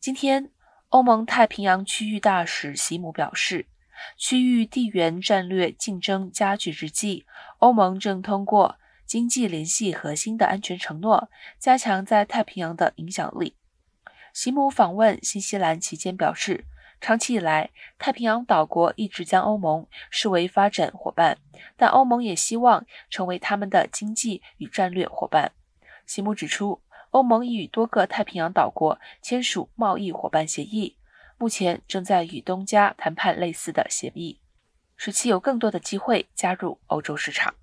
今天，欧盟太平洋区域大使席姆表示，区域地缘战略竞争加剧之际，欧盟正通过经济联系核心的安全承诺，加强在太平洋的影响力。席姆访问新西兰期间表示，长期以来，太平洋岛国一直将欧盟视为发展伙伴，但欧盟也希望成为他们的经济与战略伙伴。席姆指出。欧盟已与多个太平洋岛国签署贸易伙伴协议，目前正在与东加谈判类似的协议，使其有更多的机会加入欧洲市场。